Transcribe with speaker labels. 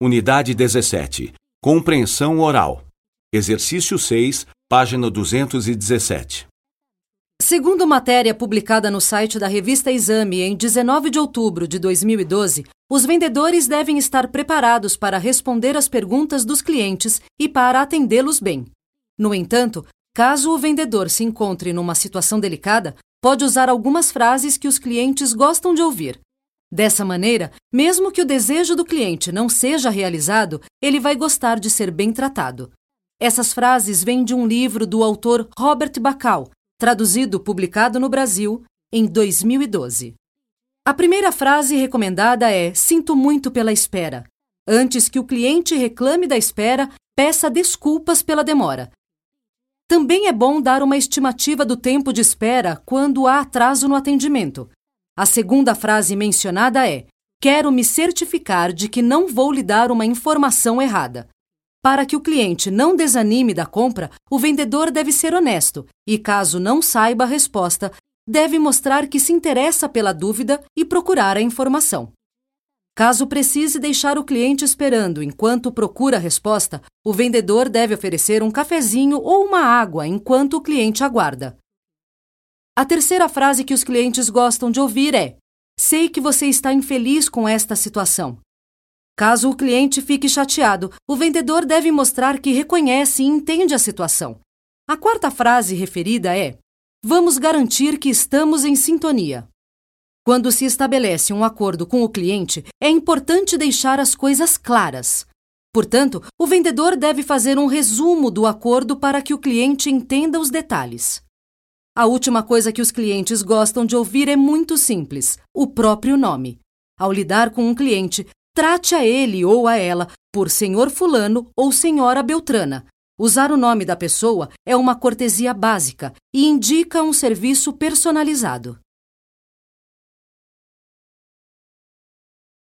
Speaker 1: Unidade 17. Compreensão oral. Exercício 6, página 217.
Speaker 2: Segundo matéria publicada no site da revista Exame em 19 de outubro de 2012, os vendedores devem estar preparados para responder às perguntas dos clientes e para atendê-los bem. No entanto, caso o vendedor se encontre numa situação delicada, pode usar algumas frases que os clientes gostam de ouvir. Dessa maneira, mesmo que o desejo do cliente não seja realizado, ele vai gostar de ser bem tratado. Essas frases vêm de um livro do autor Robert Bacal, traduzido publicado no Brasil em 2012. A primeira frase recomendada é: Sinto muito pela espera. Antes que o cliente reclame da espera, peça desculpas pela demora. Também é bom dar uma estimativa do tempo de espera quando há atraso no atendimento. A segunda frase mencionada é: Quero me certificar de que não vou lhe dar uma informação errada. Para que o cliente não desanime da compra, o vendedor deve ser honesto e, caso não saiba a resposta, deve mostrar que se interessa pela dúvida e procurar a informação. Caso precise deixar o cliente esperando enquanto procura a resposta, o vendedor deve oferecer um cafezinho ou uma água enquanto o cliente aguarda. A terceira frase que os clientes gostam de ouvir é: Sei que você está infeliz com esta situação. Caso o cliente fique chateado, o vendedor deve mostrar que reconhece e entende a situação. A quarta frase referida é: Vamos garantir que estamos em sintonia. Quando se estabelece um acordo com o cliente, é importante deixar as coisas claras. Portanto, o vendedor deve fazer um resumo do acordo para que o cliente entenda os detalhes. A última coisa que os clientes gostam de ouvir é muito simples: o próprio nome. Ao lidar com um cliente, trate a ele ou a ela por senhor Fulano ou senhora Beltrana. Usar o nome da pessoa é uma cortesia básica e indica um serviço personalizado.